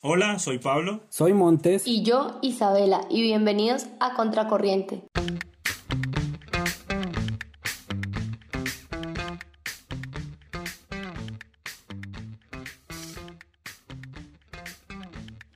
Hola, soy Pablo. Soy Montes. Y yo, Isabela, y bienvenidos a Contracorriente.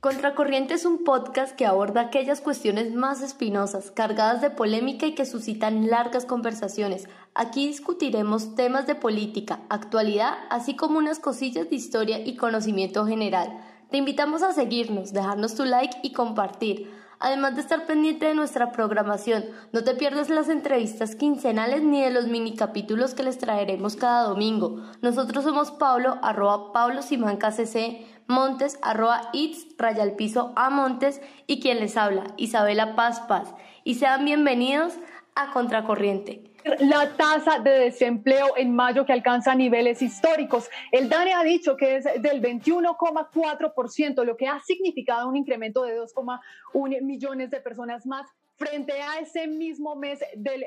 Contracorriente es un podcast que aborda aquellas cuestiones más espinosas, cargadas de polémica y que suscitan largas conversaciones. Aquí discutiremos temas de política, actualidad, así como unas cosillas de historia y conocimiento general. Te invitamos a seguirnos, dejarnos tu like y compartir. Además de estar pendiente de nuestra programación, no te pierdas las entrevistas quincenales ni de los mini capítulos que les traeremos cada domingo. Nosotros somos Pablo, arroba Pablo KCC, Montes, arroba It's, raya al piso a Montes y quien les habla, Isabela Paz Paz. Y sean bienvenidos a Contracorriente. La tasa de desempleo en mayo que alcanza niveles históricos. El DANE ha dicho que es del 21,4%, lo que ha significado un incremento de 2,1 millones de personas más frente a ese mismo mes del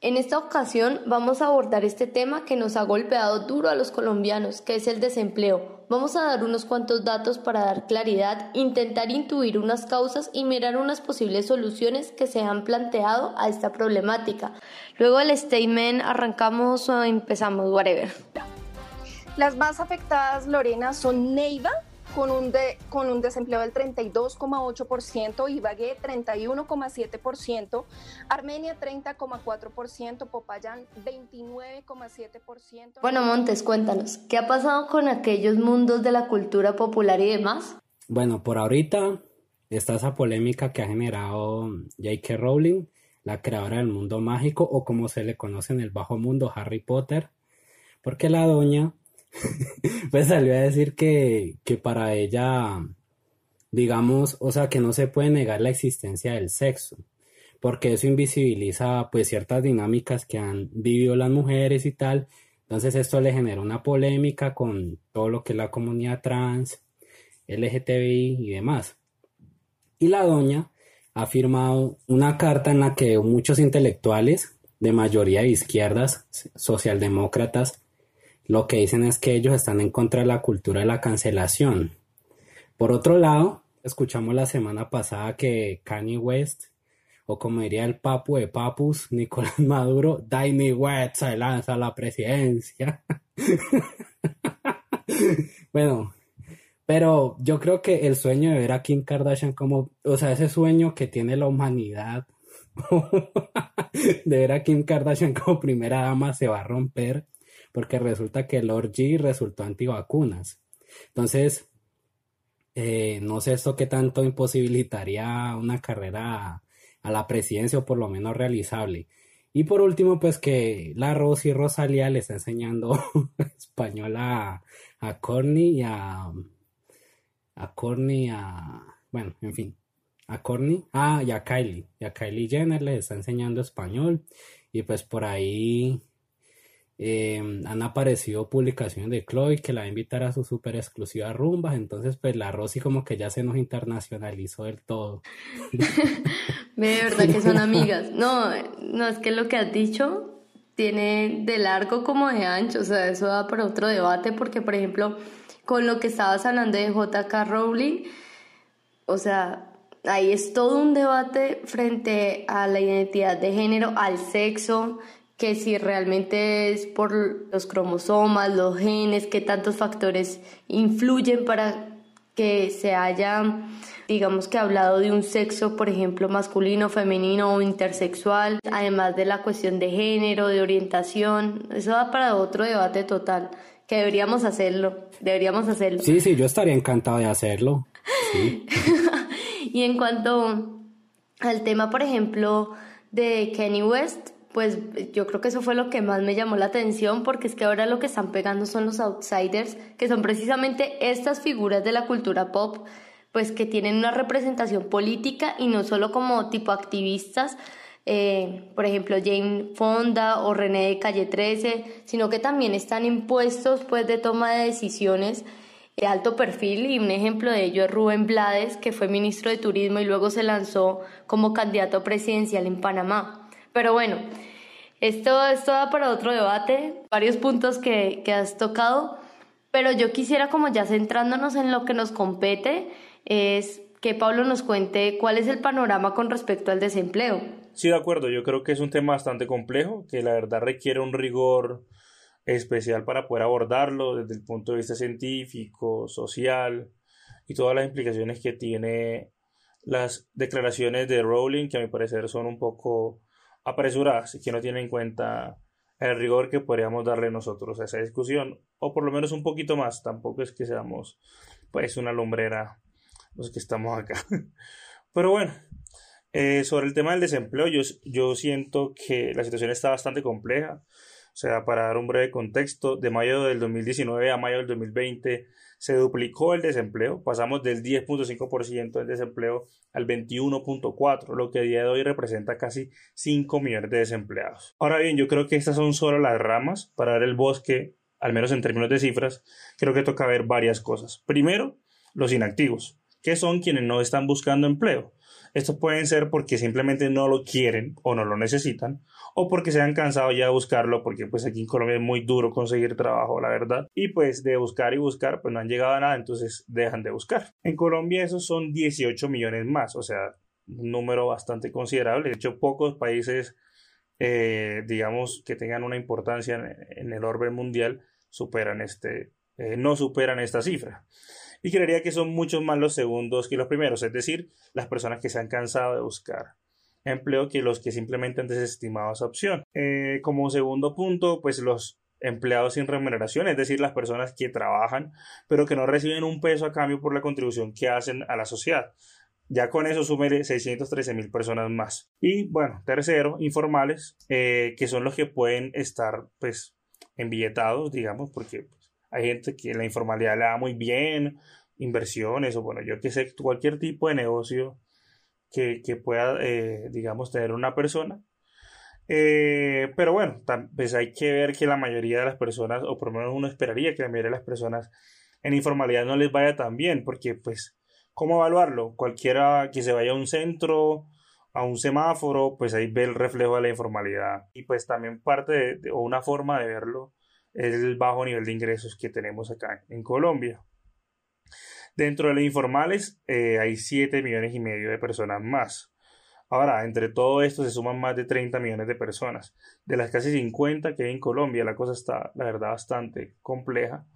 en esta ocasión vamos a abordar este tema que nos ha golpeado duro a los colombianos, que es el desempleo. Vamos a dar unos cuantos datos para dar claridad, intentar intuir unas causas y mirar unas posibles soluciones que se han planteado a esta problemática. Luego del statement arrancamos o empezamos, whatever. Las más afectadas, Lorena, son Neiva, con un, de, con un desempleo del 32,8%, Ibagué 31,7%, Armenia 30,4%, Popayán 29,7%. Bueno, Montes, cuéntanos, ¿qué ha pasado con aquellos mundos de la cultura popular y demás? Bueno, por ahorita está esa polémica que ha generado J.K. Rowling, la creadora del mundo mágico o como se le conoce en el bajo mundo Harry Potter, porque la doña pues salió a decir que, que para ella, digamos, o sea, que no se puede negar la existencia del sexo, porque eso invisibiliza pues ciertas dinámicas que han vivido las mujeres y tal. Entonces esto le genera una polémica con todo lo que es la comunidad trans, LGTBI y demás. Y la doña ha firmado una carta en la que muchos intelectuales de mayoría de izquierdas, socialdemócratas, lo que dicen es que ellos están en contra de la cultura de la cancelación. Por otro lado, escuchamos la semana pasada que Kanye West, o como diría el papu de papus, Nicolás Maduro, Danny West se lanza a la presidencia. bueno, pero yo creo que el sueño de ver a Kim Kardashian como, o sea, ese sueño que tiene la humanidad de ver a Kim Kardashian como primera dama se va a romper porque resulta que Lord G resultó antivacunas. Entonces, eh, no sé esto qué tanto imposibilitaría una carrera a, la presidencia o por lo menos realizable. Y por último, pues que la Rosy Rosalía le está enseñando español a, a Corny y a, a Corny a, bueno, en fin, a Corny, ah, y a Kylie, y a Kylie Jenner les está enseñando español y pues por ahí eh, han aparecido publicaciones de Chloe que la va a invitar a su super exclusiva rumbas, entonces pues la Rosy como que ya se nos internacionalizó del todo. de verdad que son amigas. No, no, es que lo que has dicho tiene de largo como de ancho, o sea, eso da para otro debate porque por ejemplo, con lo que estabas hablando de JK Rowling, o sea, ahí es todo un debate frente a la identidad de género, al sexo, que si realmente es por los cromosomas, los genes, qué tantos factores influyen para que se haya, digamos que hablado de un sexo, por ejemplo, masculino, femenino o intersexual, además de la cuestión de género, de orientación, eso da para otro debate total, que deberíamos hacerlo, deberíamos hacerlo. Sí, sí, yo estaría encantado de hacerlo. y en cuanto al tema, por ejemplo, de Kenny West, pues yo creo que eso fue lo que más me llamó la atención porque es que ahora lo que están pegando son los outsiders, que son precisamente estas figuras de la cultura pop, pues que tienen una representación política y no solo como tipo activistas, eh, por ejemplo Jane Fonda o René de Calle 13, sino que también están impuestos pues de toma de decisiones de alto perfil y un ejemplo de ello es Rubén Blades, que fue ministro de Turismo y luego se lanzó como candidato presidencial en Panamá. Pero bueno, esto, esto da para otro debate, varios puntos que, que has tocado, pero yo quisiera como ya centrándonos en lo que nos compete es que Pablo nos cuente cuál es el panorama con respecto al desempleo. Sí, de acuerdo, yo creo que es un tema bastante complejo, que la verdad requiere un rigor especial para poder abordarlo desde el punto de vista científico, social y todas las implicaciones que tiene las declaraciones de Rowling, que a mi parecer son un poco apresuradas y que no tienen en cuenta el rigor que podríamos darle nosotros a esa discusión, o por lo menos un poquito más, tampoco es que seamos pues una lumbrera los que estamos acá. Pero bueno, eh, sobre el tema del desempleo, yo, yo siento que la situación está bastante compleja. O sea, para dar un breve contexto, de mayo del 2019 a mayo del 2020 se duplicó el desempleo, pasamos del 10.5% del desempleo al 21.4%, lo que a día de hoy representa casi 5 millones de desempleados. Ahora bien, yo creo que estas son solo las ramas para dar el bosque, al menos en términos de cifras, creo que toca ver varias cosas. Primero, los inactivos, que son quienes no están buscando empleo. Estos pueden ser porque simplemente no lo quieren o no lo necesitan, o porque se han cansado ya de buscarlo, porque pues aquí en Colombia es muy duro conseguir trabajo, la verdad, y pues de buscar y buscar, pues no han llegado a nada, entonces dejan de buscar. En Colombia esos son 18 millones más, o sea, un número bastante considerable. De hecho, pocos países, eh, digamos, que tengan una importancia en, el orden mundial, superan este, eh, no superan esta cifra y creería que son muchos más los segundos que los primeros, es decir, las personas que se han cansado de buscar empleo que los que simplemente han desestimado esa opción. Eh, como segundo punto, pues los empleados sin remuneración, es decir, las personas que trabajan pero que no reciben un peso a cambio por la contribución que hacen a la sociedad. Ya con eso sume 613 mil personas más. Y bueno, tercero, informales, eh, que son los que pueden estar pues embilletados, digamos, porque hay gente que la informalidad le da muy bien, inversiones o bueno, yo que sé, cualquier tipo de negocio que, pueda, eh, digamos, tener una persona. Eh, pero bueno, pues hay que ver que la mayoría de las personas, o por lo menos uno esperaría que la mayoría de las personas en informalidad no les vaya tan bien, porque pues, ¿cómo evaluarlo? Cualquiera que se vaya a un centro, a un semáforo, pues ahí ve el reflejo de la informalidad. Y pues también parte o una forma de verlo el bajo nivel de ingresos que tenemos acá en Colombia. Dentro de los informales eh, hay 7 millones y medio de personas más. Ahora, entre todo esto se suman más de 30 millones de personas. De las casi 50 que hay en Colombia, la cosa está, la verdad, bastante compleja.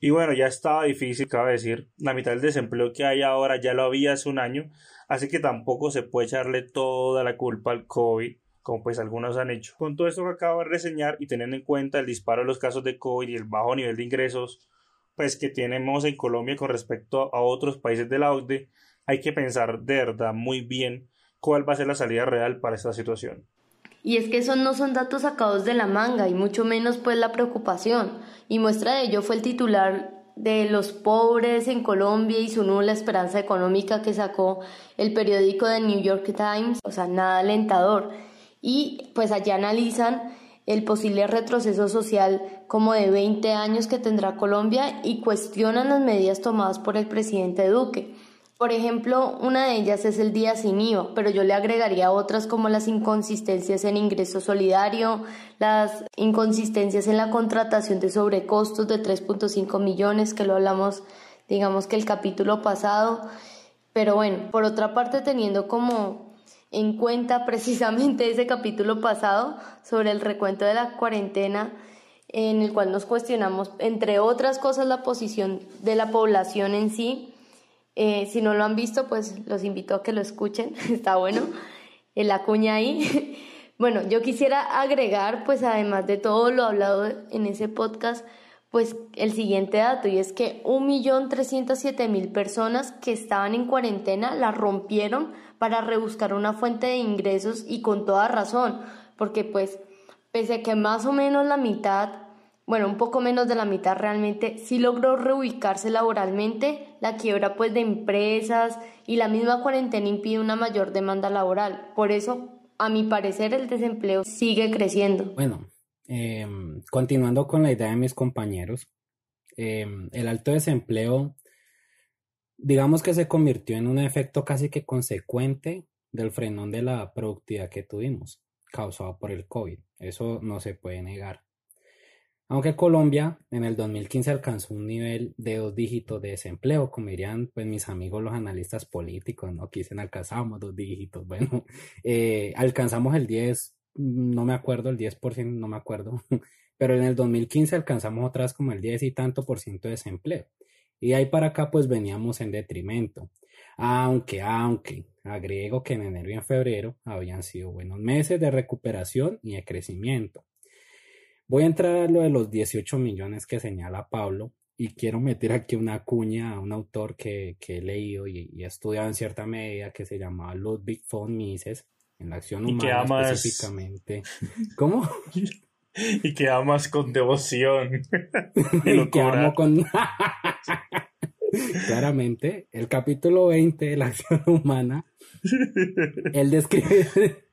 Y bueno, ya estaba difícil, cabe decir, la mitad del desempleo que hay ahora ya lo había hace un año, así que tampoco se puede echarle toda la culpa al COVID como pues algunos han hecho. Con todo esto que acabo de reseñar y teniendo en cuenta el disparo de los casos de COVID y el bajo nivel de ingresos pues que tenemos en Colombia con respecto a otros países de la OCDE, hay que pensar de verdad muy bien cuál va a ser la salida real para esta situación. Y es que esos no son datos sacados de la manga y mucho menos pues la preocupación. Y muestra de ello fue el titular de los pobres en Colombia y su nula esperanza económica que sacó el periódico de New York Times, o sea, nada alentador y pues allá analizan el posible retroceso social como de 20 años que tendrá Colombia y cuestionan las medidas tomadas por el presidente Duque. Por ejemplo, una de ellas es el día sin IVA, pero yo le agregaría otras como las inconsistencias en ingreso solidario, las inconsistencias en la contratación de sobrecostos de 3.5 millones, que lo hablamos, digamos que el capítulo pasado. Pero bueno, por otra parte, teniendo como en cuenta precisamente ese capítulo pasado sobre el recuento de la cuarentena en el cual nos cuestionamos, entre otras cosas, la posición de la población en sí. Eh, si no lo han visto, pues los invito a que lo escuchen, está bueno, en la cuña ahí. bueno, yo quisiera agregar, pues además de todo lo hablado en ese podcast, pues el siguiente dato, y es que 1.307.000 personas que estaban en cuarentena la rompieron para rebuscar una fuente de ingresos y con toda razón, porque pues pese a que más o menos la mitad, bueno, un poco menos de la mitad realmente sí logró reubicarse laboralmente, la quiebra pues de empresas y la misma cuarentena impide una mayor demanda laboral. Por eso, a mi parecer, el desempleo sigue creciendo. Bueno, em, continuando con la idea de mis compañeros, em, el alto desempleo digamos que se convirtió en un efecto casi que consecuente del frenón de la productividad que tuvimos, causado por el COVID. Eso no se puede negar. Aunque Colombia en el 2015 alcanzó un nivel de dos dígitos de desempleo, como dirían pues mis amigos los analistas políticos, ¿no? Que alcanzamos dos dígitos. Bueno, eh, alcanzamos el 10, no me acuerdo, el 10%, no me acuerdo, pero en el 2015 alcanzamos otras como el 10 y tanto por ciento de desempleo. Y ahí para acá pues veníamos en detrimento. Aunque, aunque, agrego que en enero y en febrero habían sido buenos meses de recuperación y de crecimiento. Voy a entrar a lo de los 18 millones que señala Pablo y quiero meter aquí una cuña a un autor que, he leído y, he estudiado en cierta medida que se llamaba Ludwig von Mises en la acción humana específicamente. ¿Cómo? y que amas con devoción. y que amo con... Claramente, el capítulo 20 de la acción humana, él describe...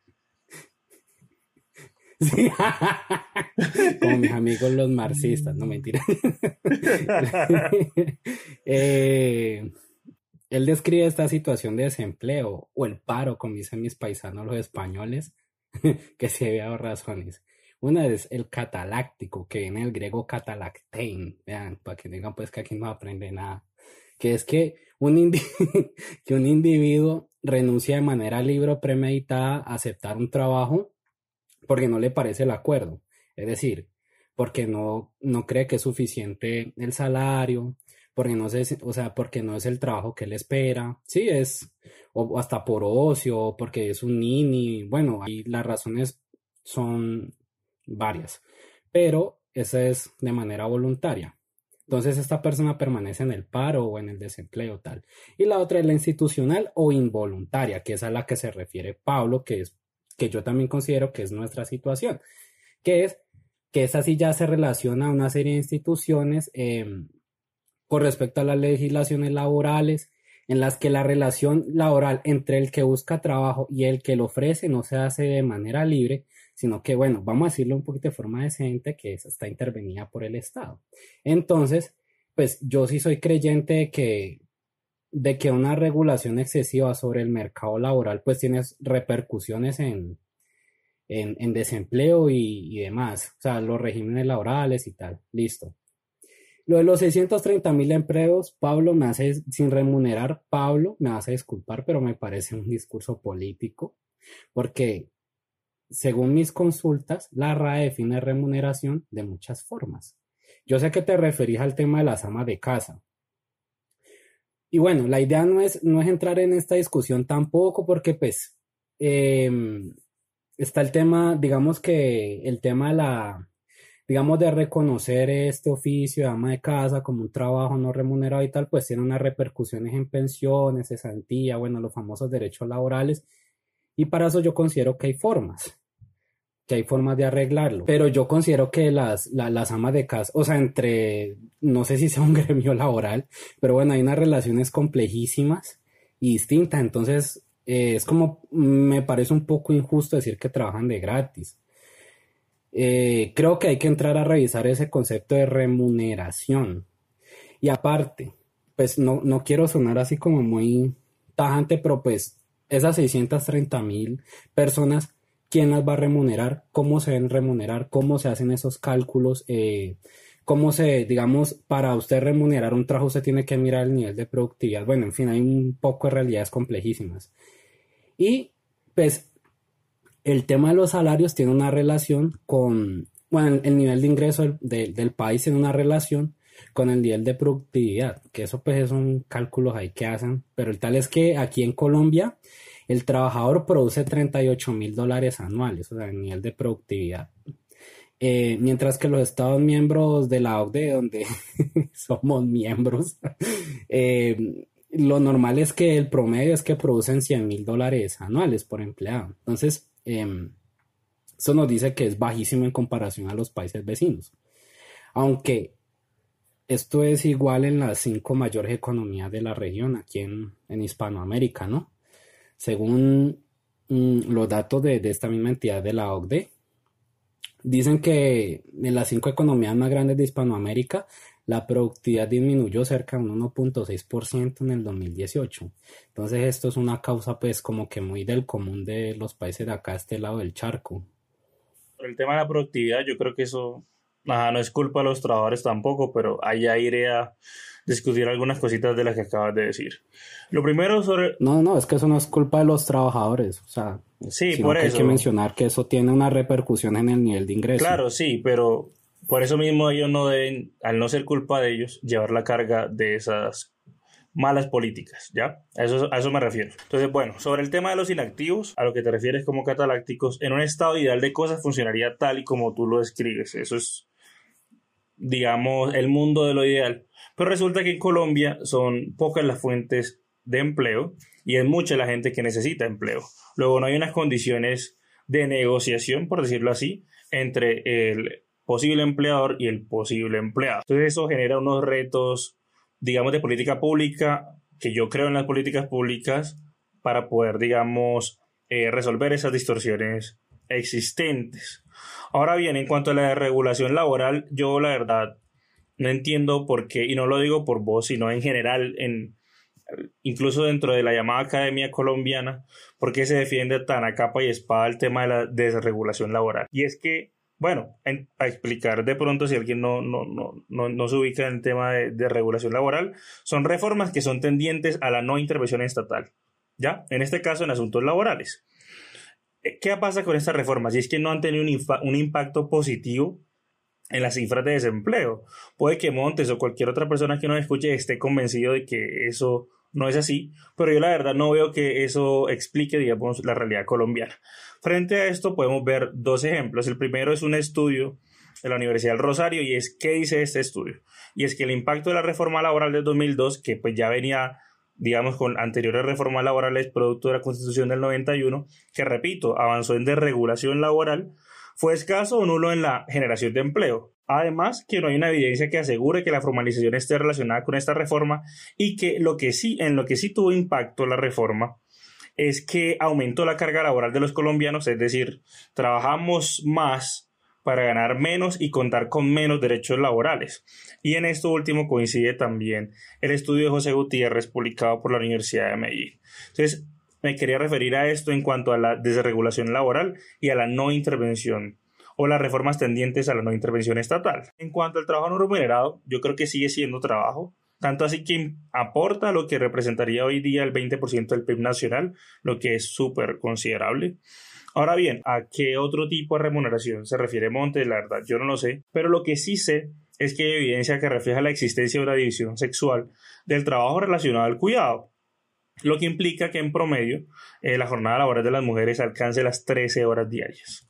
Como mis amigos los marxistas, no mentira. Eh, él describe esta situación de desempleo o el paro, como dicen mis paisanos los españoles, que se había razones. Una es el cataláctico, que viene el griego catalactein, vean, para que digan pues que aquí no aprende nada, que es que un, que un individuo renuncia de manera libre o premeditada a aceptar un trabajo porque no le parece el acuerdo, es decir, porque no, no cree que es suficiente el salario, porque no, sé, o sea, porque no es el trabajo que él espera, sí, es, o hasta por ocio, porque es un nini, bueno, ahí las razones son varias, pero esa es de manera voluntaria. Entonces esta persona permanece en el paro o en el desempleo tal. Y la otra es la institucional o involuntaria, que es a la que se refiere Pablo, que es que yo también considero que es nuestra situación, que es que esa sí ya se relaciona a una serie de instituciones em, con respecto a las legislaciones laborales, en las que la relación laboral entre el que busca trabajo y el que lo ofrece no se hace de manera libre, sino que, bueno, vamos a decirlo un poquito de forma decente, que está intervenida por el Estado. Entonces, pues yo sí soy creyente de que, de que una regulación excesiva sobre el mercado laboral, pues tiene repercusiones en, en, desempleo y, y demás, o sea, los regímenes laborales y tal, listo. Lo de los 630 mil empleos, Pablo me hace, sin remunerar, Pablo me hace disculpar, pero me parece un discurso político, porque según mis consultas, la RAE define remuneración de muchas formas. Yo sé que te referís al tema de las amas de casa. Y bueno, la idea no es, no es entrar en esta discusión tampoco porque pues em, está el tema, digamos que el tema de la, digamos, de reconocer este oficio de ama de casa como un trabajo no remunerado y tal, pues tiene unas repercusiones en pensiones, cesantía, bueno, los famosos derechos laborales. Y para eso yo considero que hay formas que hay formas de arreglarlo. Pero yo considero que las, las amas de casa, o sea, entre, no sé si sea un gremio laboral, pero bueno, hay unas relaciones complejísimas y distintas. Entonces, eh, es como, me parece un poco injusto decir que trabajan de gratis. Eh, creo que hay que entrar a revisar ese concepto de remuneración. Y aparte, pues no, no quiero sonar así como muy tajante, pero pues esas 630 mil personas quién las va a remunerar, cómo se deben remunerar, cómo se hacen esos cálculos, eh, cómo se, digamos, para usted remunerar un trabajo usted tiene que mirar el nivel de productividad. Bueno, en fin, hay un poco de realidades complejísimas. Y pues el tema de los salarios tiene una relación con, bueno, el nivel de ingreso del, del país tiene una relación con el nivel de productividad, que eso pues son cálculos ahí que hacen, pero el tal es que aquí en Colombia el trabajador produce 38 mil dólares anuales, o sea, el nivel de productividad. Eh, mientras que los Estados miembros de la OCDE, donde somos miembros, eh, lo normal es que el promedio es que producen 100 mil dólares anuales por empleado. Entonces, em, eso nos dice que es bajísimo en comparación a los países vecinos. Aunque esto es igual en las cinco mayores economías de la región, aquí en, en Hispanoamérica, ¿no? Según mm, los datos de, esta misma entidad de la OCDE, dicen que en las cinco economías más grandes de Hispanoamérica, la productividad disminuyó cerca de un 1.6% en el 2018. Entonces esto es una causa pues como que muy del común de los países de acá, este lado del charco. el tema de la productividad, yo creo que eso no es culpa de los trabajadores tampoco, pero allá iré a discutir algunas cositas de las que acabas de decir. Lo primero sobre... No, no, es que eso no es culpa de los trabajadores, o sea, sí, por eso. hay que mencionar que eso tiene una repercusión en el nivel de ingreso. Claro, sí, pero por eso mismo ellos no deben, al no ser culpa de ellos, llevar la carga de esas malas políticas, ¿ya? A eso, a eso me refiero. Entonces, bueno, sobre el tema de los inactivos, a lo que te refieres como catalácticos, en un estado ideal de cosas funcionaría tal y como tú lo describes. Eso es, digamos, el mundo de lo ideal. Pero resulta que en Colombia son pocas las fuentes de empleo y es mucha la gente que necesita empleo. Luego no hay unas condiciones de negociación, por decirlo así, entre el posible empleador y el posible empleado. Entonces eso genera unos retos, digamos, de política pública, que yo creo en las políticas públicas para poder, digamos, eh, resolver esas distorsiones existentes. Ahora bien, en cuanto a la regulación laboral, yo la verdad no entiendo por qué, y no lo digo por vos, sino en general, en, incluso dentro de la llamada Academia Colombiana, por qué se defiende tan a capa y espada el tema de la desregulación laboral. Y es que, bueno, a explicar de pronto si alguien no, no, no, no, se ubica en el tema de, de regulación laboral, son reformas que son tendientes a la no intervención estatal, ¿ya? En este caso, en asuntos laborales. ¿Qué pasa con estas reformas? Y es que no han tenido un, un impacto positivo en las cifras de desempleo. Puede que Montes o cualquier otra persona que nos escuche esté convencido de que eso no es así, pero yo la verdad no veo que eso explique, digamos, la realidad colombiana. Frente a esto podemos ver dos ejemplos. El primero es un estudio de la Universidad del Rosario y es qué dice este estudio. Y es que el impacto de la reforma laboral de 2002, que pues ya venía digamos, con anteriores reformas laborales producto de la Constitución del 91, que repito, avanzó en desregulación laboral, fue escaso o nulo en la generación de empleo. Además, que no hay una evidencia que asegure que la formalización esté relacionada con esta reforma y que lo que sí, en lo que sí tuvo impacto la reforma es que aumentó la carga laboral de los colombianos, es decir, trabajamos más para ganar menos y contar con menos derechos laborales. Y en esto último coincide también el estudio de José Gutiérrez publicado por la Universidad de Medellín. Entonces, me quería referir a esto en cuanto a la desregulación laboral y a la no intervención o las reformas tendientes a la no intervención estatal. En cuanto al trabajo no remunerado, yo creo que sigue siendo trabajo, tanto así que aporta lo que representaría hoy día el 20% del PIB nacional, lo que es súper considerable. Ahora bien, ¿a qué otro tipo de remuneración se refiere Montes? La verdad, yo no lo sé, pero lo que sí sé es que hay evidencia que refleja la existencia de una división sexual del trabajo relacionado al cuidado lo que implica que en promedio eh, la jornada laboral de las mujeres alcance las 13 horas diarias.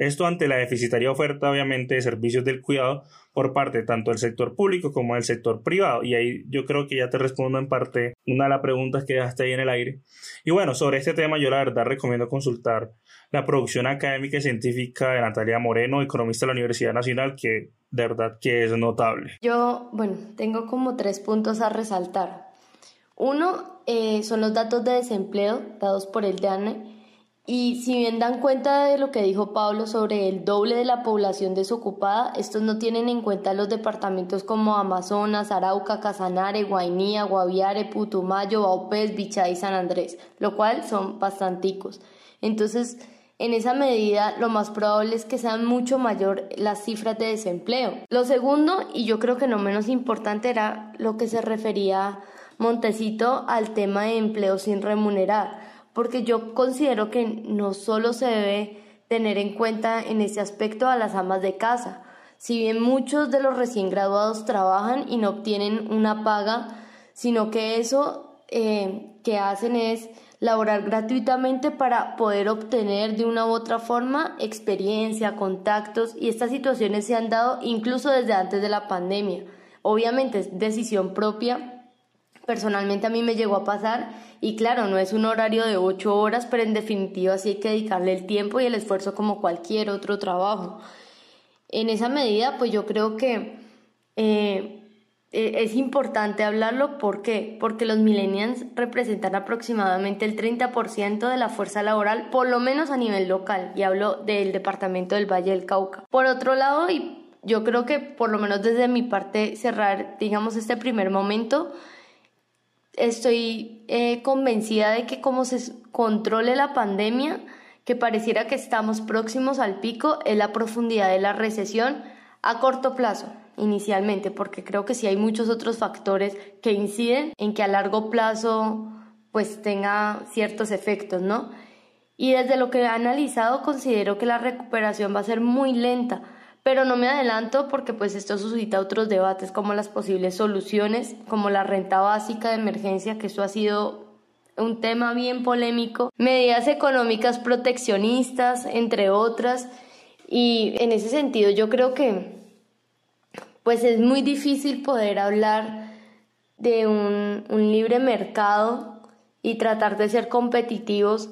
Esto ante la deficitaria oferta, obviamente, de servicios del cuidado por parte tanto del sector público como del sector privado. Y ahí yo creo que ya te respondo en parte una de las preguntas que dejaste ahí en el aire. Y bueno, sobre este tema yo la verdad recomiendo consultar la producción académica y científica de Natalia Moreno, economista de la Universidad Nacional, que de verdad que es notable. Yo, bueno, tengo como tres puntos a resaltar. Uno eh, son los datos de desempleo dados por el DANE y si bien dan cuenta de lo que dijo Pablo sobre el doble de la población desocupada, estos no tienen en cuenta los departamentos como Amazonas, Arauca, Casanare, Guainía, Guaviare, Putumayo, Baupés, Bichá y San Andrés, lo cual son bastanticos. Entonces, en esa medida, lo más probable es que sean mucho mayor las cifras de desempleo. Lo segundo, y yo creo que no menos importante, era lo que se refería Montecito al tema de empleo sin remunerar, porque yo considero que no solo se debe tener en cuenta en ese aspecto a las amas de casa. Si bien muchos de los recién graduados trabajan y no obtienen una paga, sino que eso eh, que hacen es laborar gratuitamente para poder obtener de una u otra forma experiencia, contactos y estas situaciones se han dado incluso desde antes de la pandemia. Obviamente es decisión propia personalmente a mí me llegó a pasar y claro, no es un horario de ocho horas, pero en definitiva sí hay que dedicarle el tiempo y el esfuerzo como cualquier otro trabajo. En esa medida, pues yo creo que eh, e, es importante hablarlo. ¿Por qué? Porque los millennials representan aproximadamente el 30% de la fuerza laboral, por lo menos a nivel local, y hablo del departamento del Valle del Cauca. Por otro lado, y yo creo que por lo menos desde mi parte cerrar, digamos, este primer momento, estoy eh, convencida de que como se controle la pandemia, que pareciera que estamos próximos al pico, es la profundidad de la recesión, a corto plazo inicialmente, porque creo que sí hay muchos otros factores que inciden en que a largo plazo pues tenga ciertos efectos, ¿no? Y desde lo que he analizado considero que la recuperación va a ser muy lenta, pero no me adelanto porque pues esto suscita otros debates como las posibles soluciones, como la renta básica de emergencia, que eso ha sido un tema bien polémico, medidas económicas proteccionistas, entre otras, y en ese sentido yo creo que pues es muy difícil poder hablar de un, libre mercado y tratar de ser competitivos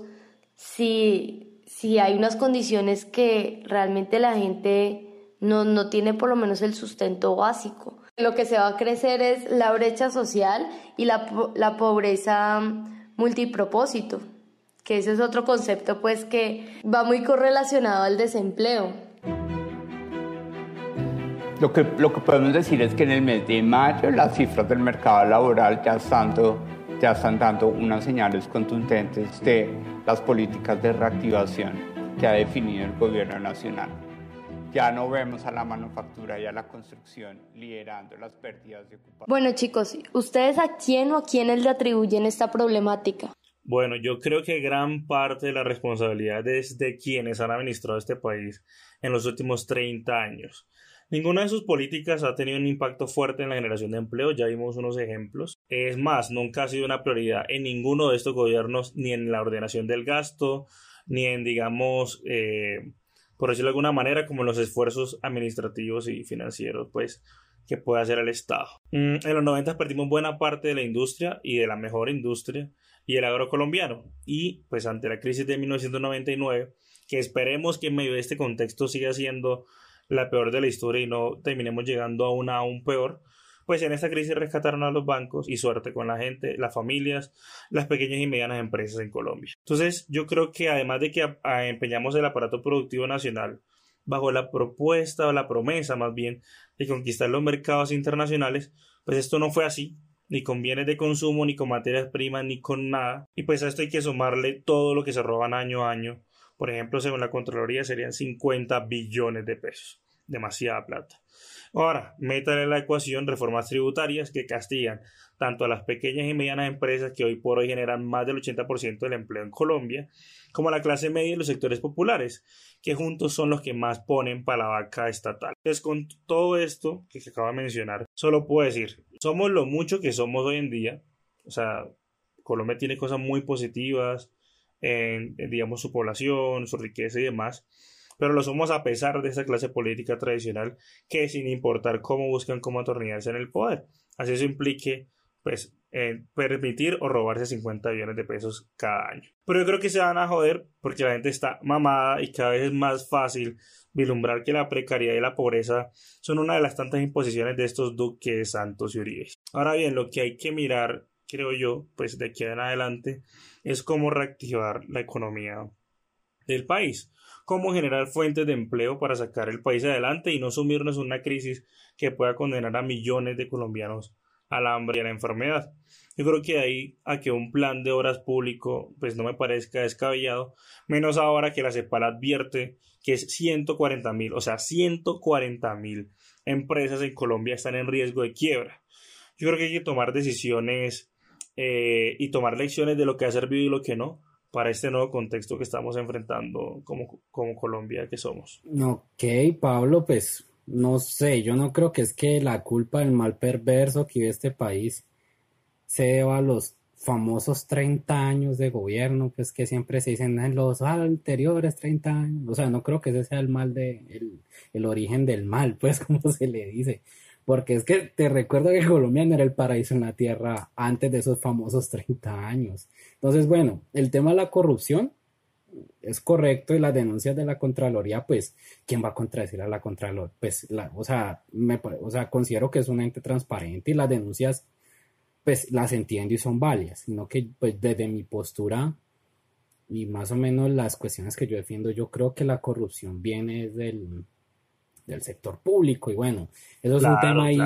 si, si hay unas condiciones que realmente la gente no, no tiene por lo menos el sustento básico. Lo que se va a crecer es la brecha social y la, la pobreza multipropósito, que ese es otro concepto pues que va muy correlacionado al desempleo. Lo que, lo que podemos decir es que en el mes de mayo las cifras del mercado laboral ya están, ya están dando unas señales contundentes de las políticas de reactivación que ha definido el gobierno nacional ya no vemos a la manufactura y a la construcción liderando las pérdidas de ocupación. Bueno chicos, ¿ustedes a quién o a quiénes le atribuyen esta problemática? Bueno, yo creo que gran parte de la responsabilidad es de quienes han administrado este país en los últimos 30 años. Ninguna de sus políticas ha tenido un impacto fuerte en la generación de empleo, ya vimos unos ejemplos. Es más, nunca ha sido una prioridad en ninguno de estos gobiernos, ni en la ordenación del gasto, ni en, digamos, eh, por decirlo de alguna manera, como los esfuerzos administrativos y financieros, pues, que puede hacer el Estado. Mm, en los 90 perdimos buena parte de la industria y de la mejor industria y el agro colombiano. Y, pues, ante la crisis de 1999, que esperemos que en medio de este contexto siga siendo la peor de la historia y no terminemos llegando a una aún peor, pues en esta crisis rescataron a los bancos y suerte con la gente, las familias, las pequeñas y medianas empresas en Colombia. Entonces, yo creo que además de que empeñamos el aparato productivo nacional bajo la propuesta o la promesa más bien de conquistar los mercados internacionales, pues esto no fue así, ni con bienes de consumo, ni con materias primas, ni con nada. Y pues a esto hay que sumarle todo lo que se roban año a año. Por ejemplo, según la Contraloría serían 50 billones de pesos. Demasiada plata. Ahora, métale la ecuación reformas tributarias que castigan tanto a las pequeñas y medianas empresas que hoy por hoy generan más del 80% del empleo en Colombia, como a la clase media y los sectores populares, que juntos son los que más ponen para la vaca estatal. Entonces, con todo esto que se acaba de mencionar, solo puedo decir, somos lo mucho que somos hoy en día, o sea, Colombia tiene cosas muy positivas en digamos, su población, su riqueza y demás, pero lo somos a pesar de esa clase política tradicional que sin importar cómo buscan cómo atornillarse en el poder. Así eso implique pues permitir o robarse 50 billones de pesos cada año. Pero yo creo que se van a joder porque la gente está mamada y cada vez es más fácil vislumbrar que la precariedad y la pobreza son una de las tantas imposiciones de estos duques Santos y Uribe. Ahora bien, lo que hay que mirar, creo yo, pues de aquí en adelante, es cómo reactivar la economía del país cómo generar fuentes de empleo para sacar el país adelante y no sumirnos en una crisis que pueda condenar a millones de colombianos al hambre y a la enfermedad. Yo creo que ahí a que un plan de obras público pues no me parezca descabellado, menos ahora que la CEPAL advierte que es 140 mil, o sea, 140 mil empresas en Colombia están en riesgo de quiebra. Yo creo que hay que tomar decisiones eh, y tomar lecciones de lo que ha servido y lo que no, para este nuevo contexto que estamos enfrentando como, como Colombia que somos. Ok, Pablo, pues no sé, yo no creo que es que la culpa del mal perverso que vive este país se deba a los famosos 30 años de gobierno, pues que siempre se dicen en los anteriores 30 años, o sea, no creo que ese sea el mal de, el, el origen del mal, pues como se le dice, porque es que te recuerdo que Colombia no era el paraíso en la tierra antes de esos famosos 30 años. Entonces, bueno, el tema de la corrupción es correcto y las denuncias de la Contraloría, pues, ¿quién va a contradecir a la Contraloría? Pues, o, sea, me, o sea, considero que es un ente transparente y las denuncias, pues, las entiendo y son válidas, sino que, pues, desde mi postura y más o menos las cuestiones que yo defiendo, yo creo que la corrupción viene del del sector público y bueno, eso es un tema ahí.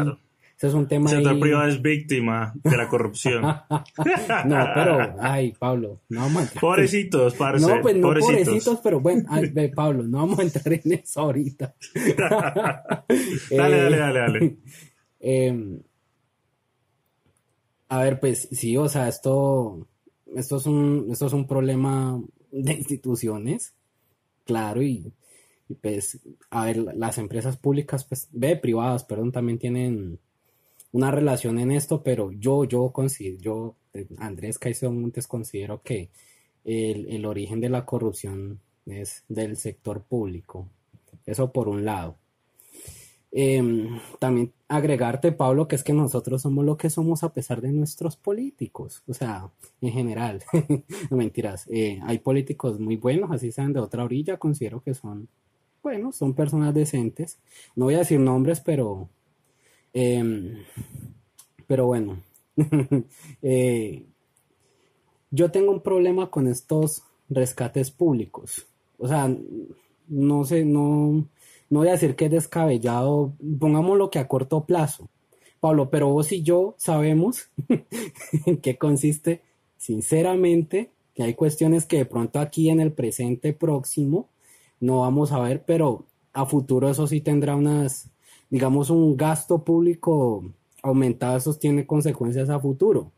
ese es un tema El sector ahí- privado es víctima de la corrupción. no, pero, ay, Pablo, no vamos a entrar. Pobrecitos, parce. No, pues no pobrecitos. pobrecitos, pero bueno, ay, ve, Pablo, no vamos a entrar en eso ahorita. Dale, Eh, dale, dale, dale. eh, a ver, pues sí, o sea, esto, esto es un, esto es un problema de instituciones, claro, y, pues, a ver, las empresas públicas, pues, ve, privadas, perdón, también tienen una relación en esto, pero yo, yo yo, Andrés Caicedo Montes, considero que el, el origen de la corrupción es del sector público. Eso por un lado. Em, también agregarte, Pablo, que es que nosotros somos lo que somos a pesar de nuestros políticos, o sea, en general, no mentiras, eh, hay políticos muy buenos, así sean de otra orilla, considero que son, bueno, son personas decentes, no voy a decir nombres, pero, em, pero bueno, Eh, yo tengo un problema con estos rescates públicos, o sea, no sé, no, no voy a decir que es descabellado, pongámoslo que a corto plazo. Pablo, pero vos y yo sabemos en qué consiste, sinceramente, que hay cuestiones que de pronto aquí en el presente próximo no vamos a ver, pero a futuro eso sí tendrá unas, digamos, un gasto público aumentado, eso tiene consecuencias a futuro.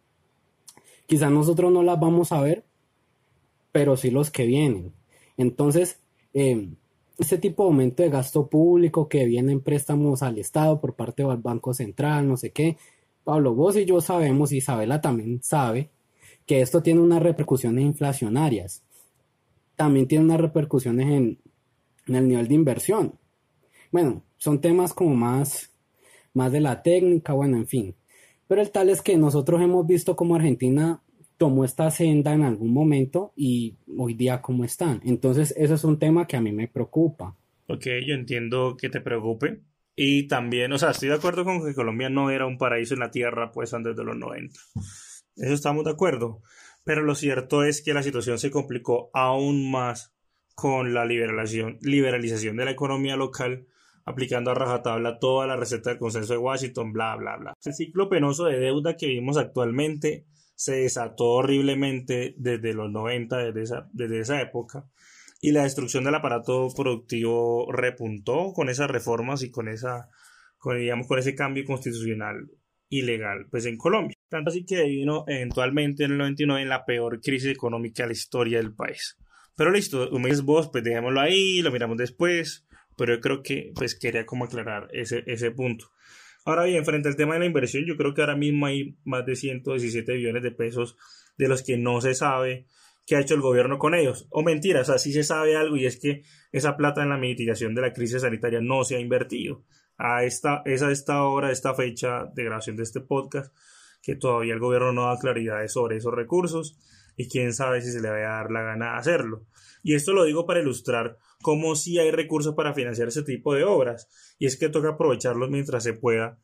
Quizás nosotros no las vamos a ver, pero sí los que vienen. Entonces, eh, este tipo de aumento de gasto público que vienen préstamos al Estado por parte del Banco Central, no sé qué. Pablo, vos y yo sabemos, Isabela también sabe, que esto tiene unas repercusiones inflacionarias. También tiene unas repercusiones en, en el nivel de inversión. Bueno, son temas como más, más de la técnica, bueno, en fin. Pero el tal es que nosotros hemos visto como Argentina tomó esta senda en algún momento y hoy día cómo están. Entonces, eso es un tema que a mí me preocupa. Ok, yo entiendo que te preocupe. Y también, o sea, estoy de acuerdo con que Colombia no era un paraíso en la tierra, pues antes de los 90. Eso estamos de acuerdo. Pero lo cierto es que la situación se complicó aún más con la liberalización, de la economía local, aplicando a rajatabla toda la receta del consenso de Washington, bla, bla, bla. El ciclo penoso de deuda que vivimos actualmente se desató horriblemente desde los 90, desde esa, desde esa época, y la destrucción del aparato productivo repuntó con esas reformas y con esa, con, digamos, con ese cambio constitucional ilegal, pues en Colombia. Tanto así que vino eventualmente en el 99 en la peor crisis económica de la historia del país. Pero listo, como dices vos, pues dejémoslo ahí, lo miramos después, pero yo creo que pues quería como aclarar ese, ese punto. Ahora bien, frente al tema de la inversión, yo creo que ahora mismo hay más de 117 billones de pesos de los que no se sabe qué ha hecho el gobierno con ellos. O mentira, o sea, sí se sabe algo y es que esa plata en la mitigación de la crisis sanitaria no se ha invertido. A esta, es a esta hora, esta fecha de grabación de este podcast, que todavía el gobierno no da claridades sobre esos recursos y quién sabe si se le va a dar la gana de hacerlo. Y esto lo digo para ilustrar cómo sí hay recursos para financiar ese tipo de obras. Y es que toca aprovecharlos mientras se pueda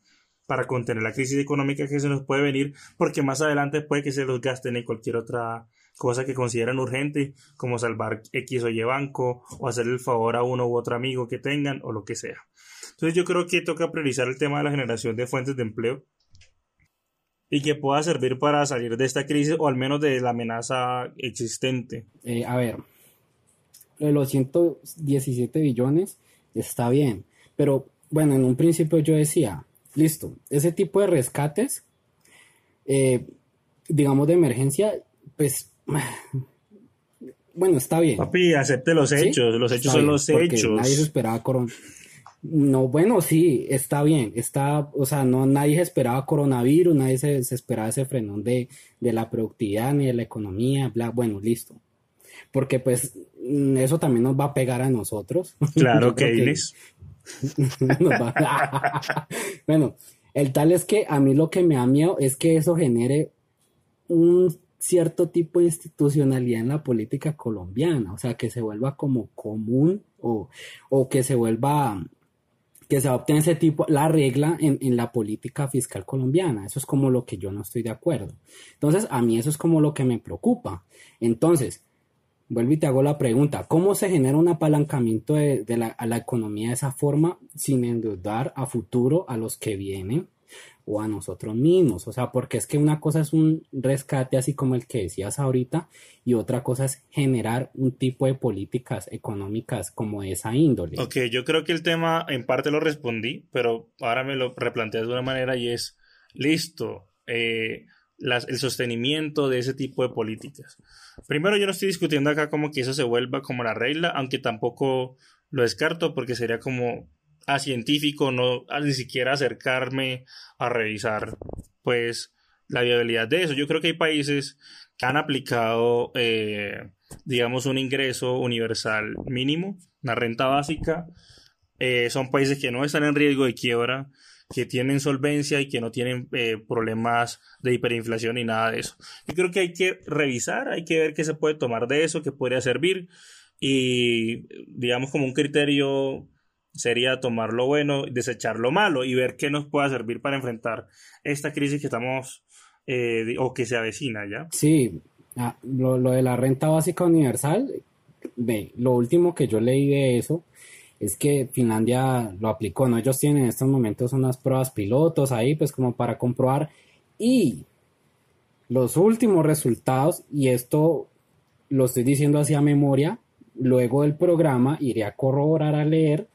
para contener la crisis económica que se nos puede venir, porque más adelante puede que se los gasten en cualquier otra cosa que consideran urgente, como salvar X o Y banco, o hacer el favor a uno u otro amigo que tengan, o lo que sea. Entonces yo creo que toca priorizar el tema de la generación de fuentes de empleo y que pueda servir para salir de esta crisis o al menos de la amenaza existente. Eh, a ver, los 117 billones está bien, pero bueno, en un principio yo decía, listo, ese tipo de rescates, eh, digamos de emergencia, pues, bueno, está bien. Papi, acepte los ¿Sí? hechos, los hechos Está son bien, los hechos. Nadie se esperaba corona. No, bueno, sí, está bien, está, o sea, no, nadie se esperaba coronavirus, nadie se, se esperaba ese frenón de, de la productividad ni de la economía, bla, bueno, listo. Porque pues mm, eso también nos va a pegar a nosotros. Claro nos va- bueno, el tal es que a mí lo que me da miedo es que eso genere un cierto tipo de institucionalidad en la política colombiana, o sea, que se vuelva como común o, o que se vuelva, que se adopte ese tipo, la regla en, la política fiscal colombiana. Eso es como lo que yo no estoy de acuerdo. Entonces, a mí eso es como lo que me preocupa. Entonces, vuelvo y te hago la pregunta, ¿cómo se genera un apalancamiento de, a la economía de esa forma sin endeudar a futuro a los que vienen? O a nosotros mismos. O sea, porque es que una cosa es un rescate así como el que decías ahorita y otra cosa es generar un tipo de políticas económicas como esa índole. Ok, yo creo que el tema en parte lo respondí, pero ahora me lo replanteas de una manera y es, listo, eh, el sostenimiento de ese tipo de políticas. Primero, yo no estoy discutiendo acá como que eso se vuelva como la regla, aunque tampoco lo descarto porque sería como a científico no ni siquiera acercarme a revisar pues la viabilidad de eso. Yo creo que hay países que han aplicado eh, digamos un ingreso universal mínimo, una renta básica. Eh, son países que no están en riesgo de quiebra, que tienen solvencia y que no tienen eh, problemas de hiperinflación ni nada de eso. Yo creo que hay que revisar, hay que ver qué se puede tomar de eso, qué podría servir y digamos como un criterio sería tomar lo bueno, desechar lo malo y ver qué nos pueda servir para enfrentar esta crisis que estamos eh, o que se avecina ya. Sí, ah, lo, de la renta básica universal, ve, lo último que yo leí de eso es que Finlandia lo aplicó, ¿no? Ellos tienen en estos momentos unas pruebas pilotos ahí, pues como para comprobar y los últimos resultados, y esto lo estoy diciendo así a memoria, luego del programa iré a corroborar a leer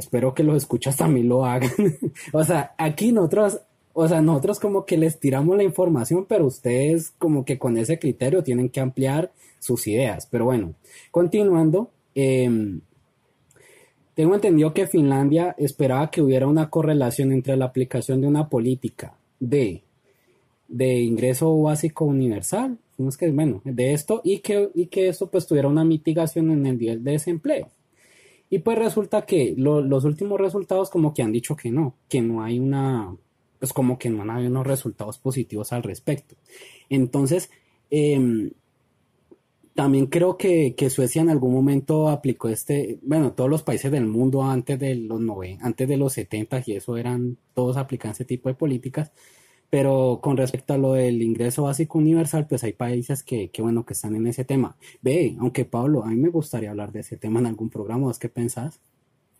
espero que los escuchas también lo hagan. o sea, aquí nosotros, o sea, nosotros como que les tiramos la información, pero ustedes como que con ese criterio tienen que ampliar sus ideas. Pero bueno, continuando, em, tengo entendido que Finlandia esperaba que hubiera una correlación entre la aplicación de una política de, de ingreso básico universal, que, bueno, de esto, y que, y que esto pues tuviera una mitigación en el nivel de desempleo. Y pues resulta que los últimos resultados como que han dicho que no, que no hay una, pues como que no han habido unos resultados positivos al respecto. Entonces, em, también creo que, Suecia en algún momento aplicó este, bueno, todos los países del mundo antes de los 90, antes de los 70 y eso eran, todos aplican ese tipo de políticas, pero con respecto a lo del ingreso básico universal, pues hay países que, que, bueno, que están en ese tema. Ve, aunque Pablo, a mí me gustaría hablar de ese tema en algún programa, ¿vos qué pensás?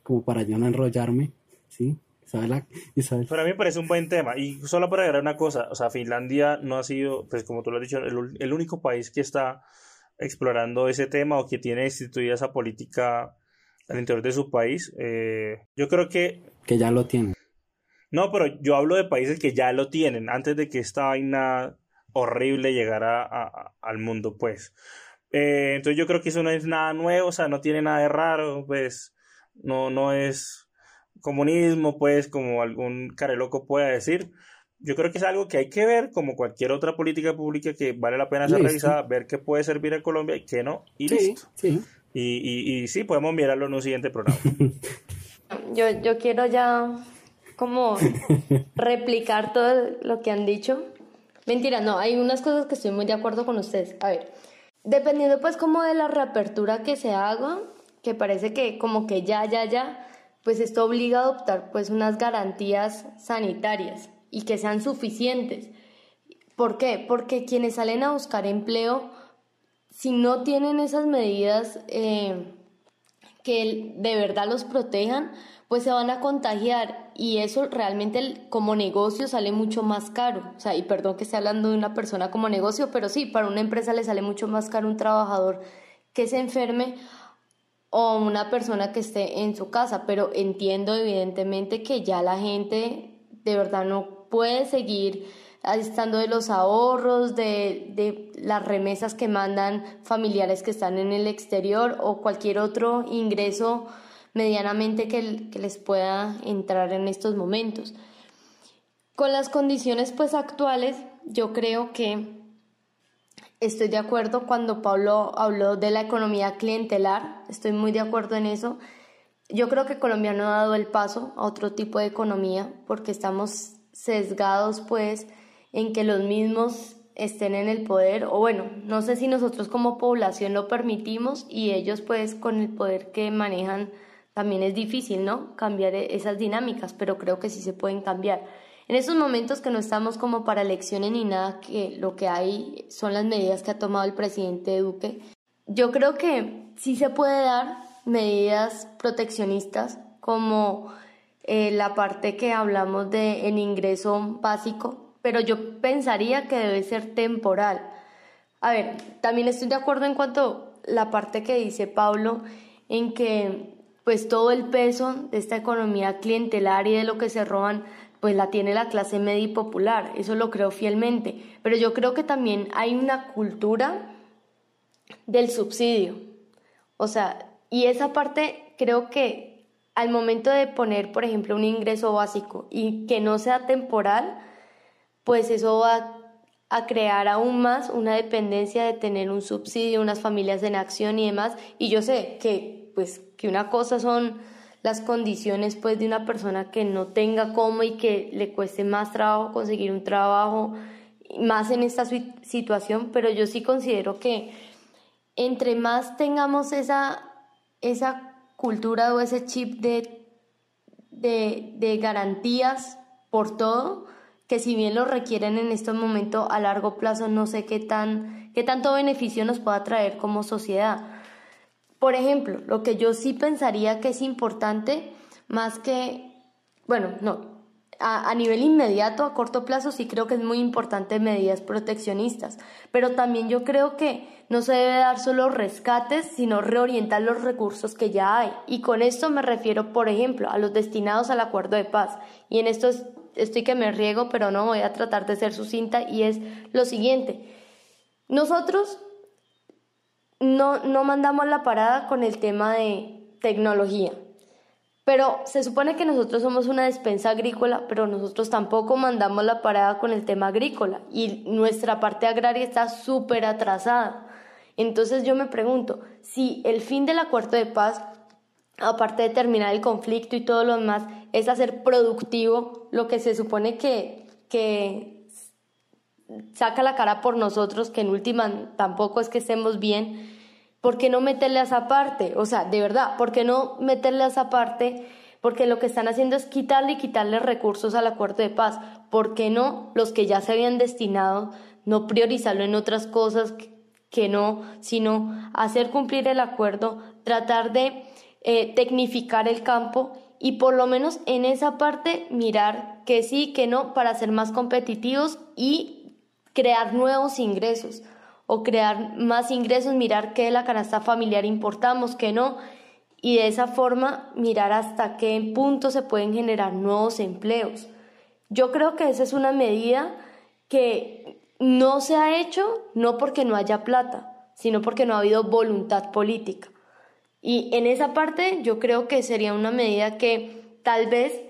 Como para yo no enrollarme, ¿sí? Isabel, Isabel. Para mí me parece un buen tema. Y solo para agregar una cosa, o sea, Finlandia no ha sido, pues como tú lo has dicho, el, el único país que está explorando ese tema o que tiene instituida esa política al interior de su país. Eh, yo creo que... Que ya lo tiene. No, pero yo hablo de países que ya lo tienen, antes de que esta vaina horrible llegara al mundo, pues. Eh, entonces yo creo que eso no es nada nuevo, o sea, no tiene nada de raro, pues, no, no es comunismo, pues, como algún loco pueda decir. Yo creo que es algo que hay que ver, como cualquier otra política pública que vale la pena ser revisada, ver qué puede servir a Colombia y qué no, y listo. Sí. Y, y, y sí, podemos mirarlo en un siguiente programa. yo, yo quiero ya como replicar todo lo que han dicho. Mentira, no, hay unas cosas que estoy muy de acuerdo con ustedes. A ver, dependiendo pues como de la reapertura que se haga, que parece que como que ya, ya, ya, pues esto obliga a adoptar pues unas garantías sanitarias y que sean suficientes. ¿Por qué? Porque quienes salen a buscar empleo, si no tienen esas medidas eh, que de verdad los protejan, pues se van a contagiar y eso realmente como negocio sale mucho más caro. O sea, y perdón que esté hablando de una persona como negocio, pero sí, para una empresa le sale mucho más caro un trabajador que se enferme o una persona que esté en su casa, pero entiendo evidentemente que ya la gente de verdad no puede seguir estando de los ahorros, de, de, las remesas que mandan familiares que están en el exterior o cualquier otro ingreso medianamente que, que les pueda entrar en estos momentos. Con las condiciones pues actuales, yo creo que estoy de acuerdo cuando Pablo habló de la economía clientelar, estoy muy de acuerdo en eso. Yo creo que Colombia no ha dado el paso a otro tipo de economía porque estamos sesgados pues en que los mismos estén en el poder o bueno, no sé si nosotros como población lo permitimos y ellos pues con el poder que manejan también es difícil, ¿no? Cambiar e-, esas dinámicas, pero creo que sí se pueden cambiar. En esos momentos que no estamos como para elecciones ni nada, que lo que hay son las medidas que ha tomado el presidente Duque, yo creo que sí se puede dar medidas proteccionistas como eh, la parte que hablamos de en ingreso básico, pero yo pensaría que debe ser temporal. A ver, también estoy de acuerdo en cuanto a la parte que dice Pablo, en que pues todo el peso de esta economía clientelar y de lo que se roban, pues la tiene la clase media y popular, eso lo creo fielmente, pero yo creo que también hay una cultura del subsidio, o sea, y esa parte creo que al momento de poner, por ejemplo, un ingreso básico y que no sea temporal, pues eso va a crear aún más una dependencia de tener un subsidio, unas familias en acción y demás. Y yo sé que, pues, que una cosa son las condiciones, pues, de una persona que no tenga cómo y que le cueste más trabajo conseguir un trabajo, más en esta situación, pero yo sí considero que entre más tengamos esa, esa cultura o ese chip de, de, de garantías por todo, que si bien lo requieren en este momento a largo plazo, no sé qué, tan, qué tanto beneficio nos pueda traer como sociedad. Por ejemplo, lo que yo sí pensaría que es importante, más que, bueno, no, a, nivel inmediato, a corto plazo, sí creo que es muy importante medidas proteccionistas, pero también yo creo que no se debe dar solo rescates, sino reorientar los recursos que ya hay. Y con esto me refiero, por ejemplo, a los destinados al acuerdo de paz. Y en esto estoy que me riego, pero no voy a tratar de ser sucinta y es lo siguiente. Nosotros no, no mandamos la parada con el tema de tecnología, pero se supone que nosotros somos una despensa agrícola, pero nosotros tampoco mandamos la parada con el tema agrícola y nuestra parte agraria está súper atrasada. Entonces yo me pregunto, si el fin del acuerdo de paz aparte de terminar el conflicto y todo lo demás, es hacer productivo lo que se supone que, que saca la cara por nosotros, que en última tampoco es que estemos bien, ¿por qué no meterle a esa parte? O sea, de verdad, ¿por qué no meterle a esa parte? Porque lo que están haciendo es quitarle y quitarle recursos al acuerdo de paz. ¿Por qué no los que ya se habían destinado, no priorizarlo en otras cosas que no, sino hacer cumplir el acuerdo, tratar de eh, tecnificar el campo y por lo menos en esa parte mirar que sí, que no, para ser más competitivos y crear nuevos ingresos o crear más ingresos, mirar qué de la canasta familiar importamos, qué no, y de esa forma mirar hasta qué punto se pueden generar nuevos empleos. Yo creo que esa es una medida que no se ha hecho no porque no haya plata, sino porque no ha habido voluntad política. Y en esa parte yo creo que sería una medida que tal vez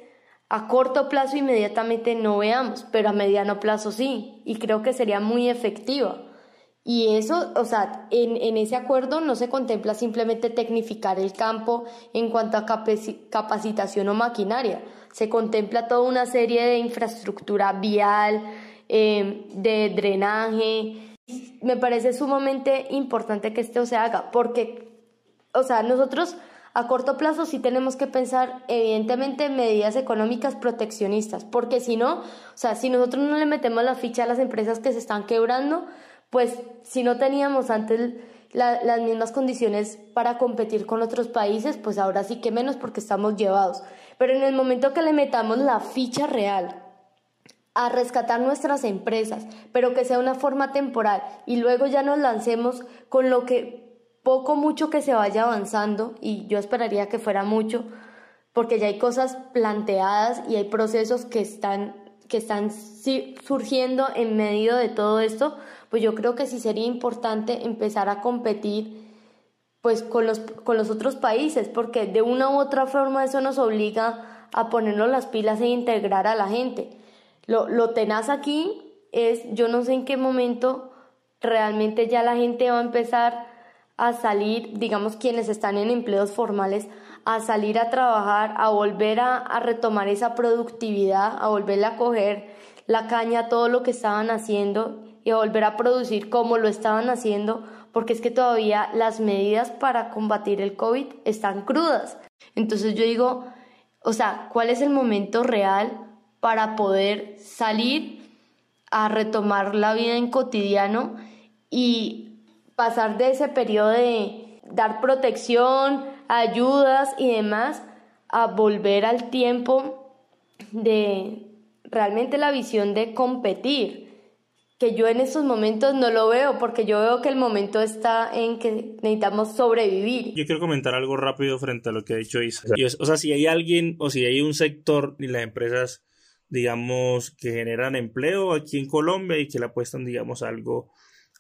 a corto plazo inmediatamente no veamos, pero a mediano plazo sí, y creo que sería muy efectiva. Y eso, o sea, en, en ese acuerdo no se contempla simplemente tecnificar el campo en cuanto a capacitación o maquinaria, se contempla toda una serie de infraestructura vial, eh, de drenaje. Me parece sumamente importante que esto se haga, porque o sea, nosotros a corto plazo sí tenemos que pensar, evidentemente, en medidas económicas proteccionistas, porque si no, o sea, si nosotros no le metemos la ficha a las empresas que se están quebrando, pues si no teníamos antes las mismas condiciones para competir con otros países, pues ahora sí que menos porque estamos llevados. Pero en el momento que le metamos la ficha real a rescatar nuestras empresas, pero que sea una forma temporal y luego ya nos lancemos con lo que poco mucho que se vaya avanzando y yo esperaría que fuera mucho porque ya hay cosas planteadas y hay procesos que están que están surgiendo en medio de todo esto, pues yo creo que sí sería importante empezar a competir pues con los, con los otros países, porque de una u otra forma eso nos obliga a ponernos las pilas e integrar a la gente. Lo, lo tenaz aquí es, yo no sé en qué momento realmente ya la gente va a empezar a salir, digamos quienes están en empleos formales, a salir a trabajar, a volver a, retomar esa productividad, a volver a coger la caña, todo lo que estaban haciendo y volver a producir como lo estaban haciendo, porque es que todavía las medidas para combatir el COVID están crudas. Entonces yo digo, o sea, ¿cuál es el momento real para poder salir a retomar la vida en cotidiano y pasar de ese periodo de dar protección, ayudas y demás, a volver al tiempo de realmente la visión de competir, que yo en estos momentos no lo veo, porque yo veo que el momento está en que necesitamos sobrevivir. Yo quiero comentar algo rápido frente a lo que ha dicho Isa. O sea, si hay alguien o si hay un sector y las empresas, digamos, que generan empleo aquí en Colombia y que le apuestan, digamos, algo,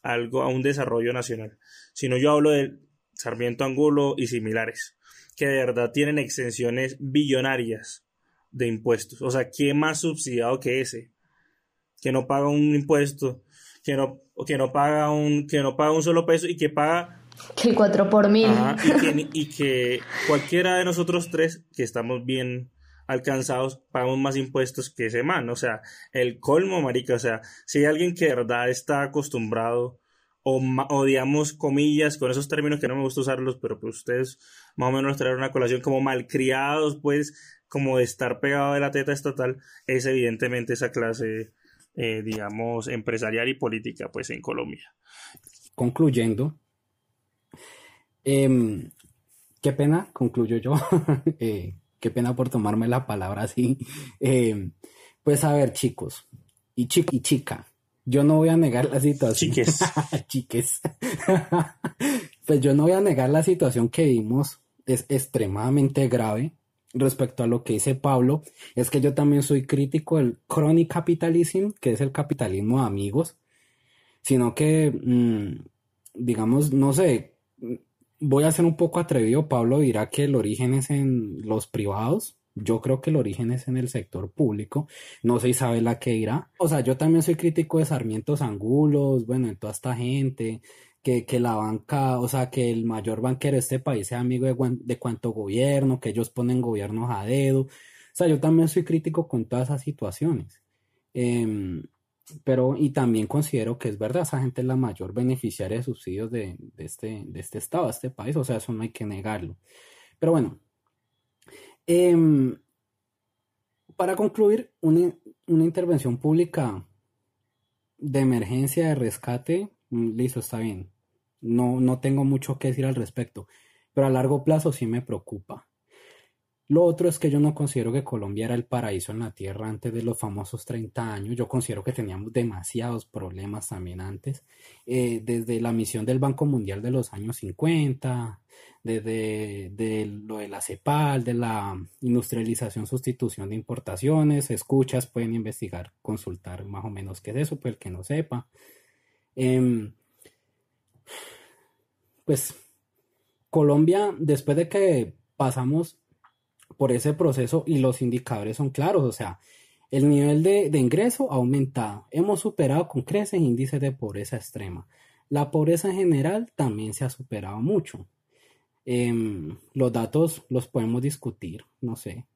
algo a un desarrollo nacional. Si no, yo hablo de Sarmiento Angulo y similares, que de verdad tienen exenciones billonarias de impuestos. O sea, ¿quién más subsidiado que ese? Que no paga un impuesto, que no, que no paga un, que no paga un solo peso y que paga que el 4 por mil. y, que, cualquiera de nosotros tres que estamos bien alcanzados pagamos más impuestos que ese man. O sea, el colmo, marica. O sea, si hay alguien que de verdad está acostumbrado o, o, digamos comillas con esos términos que no me gusta usarlos, pero pues ustedes más o menos traer una colación como malcriados, pues como de estar pegado de la teta estatal, es evidentemente esa clase, eh, digamos, empresarial y política, pues en Colombia. Concluyendo, em, qué pena, concluyo yo, eh, qué pena por tomarme la palabra así. Em, pues a ver, chicos, y, chica, y chica, yo no voy a negar la situación. Chiques. Chiques. pues yo no voy a negar la situación que vimos. Es extremadamente grave respecto a lo que dice Pablo, es que yo también soy crítico del chronic capitalism, que es el capitalismo de amigos, sino que, mm, digamos, no sé, voy a ser un poco atrevido, Pablo dirá que el origen es en los privados, yo creo que el origen es en el sector público, no sé sabe la que irá. O sea, yo también soy crítico de Sarmientos Angulos, bueno, de toda esta gente, que, que, la banca, o sea, que el mayor banquero de este país sea amigo de, de cuanto gobierno, que ellos ponen gobiernos a dedo. O sea, yo también soy crítico con todas esas situaciones. Em, pero, y también considero que es verdad, esa gente es la mayor beneficiaria de subsidios de, de, este, de este estado, de este país, o sea, eso no hay que negarlo. Pero bueno, em, para concluir, una, una intervención pública de emergencia, de rescate, listo, está bien. No, no tengo mucho que decir al respecto, pero a largo plazo sí me preocupa. Lo otro es que yo no considero que Colombia era el paraíso en la tierra antes de los famosos 30 años. Yo considero que teníamos demasiados problemas también antes. Eh, desde la misión del Banco Mundial de los años 50, desde lo de la CEPAL, de la industrialización, sustitución de importaciones, escuchas, pueden investigar, consultar más o menos qué es eso, pues el que no sepa. Em, pues Colombia, después de que pasamos por ese proceso y los indicadores son claros, o sea, el nivel de, ingreso ha aumentado. Hemos superado con creces índices de pobreza extrema. La pobreza en general también se ha superado mucho. Em, los datos los podemos discutir, no sé,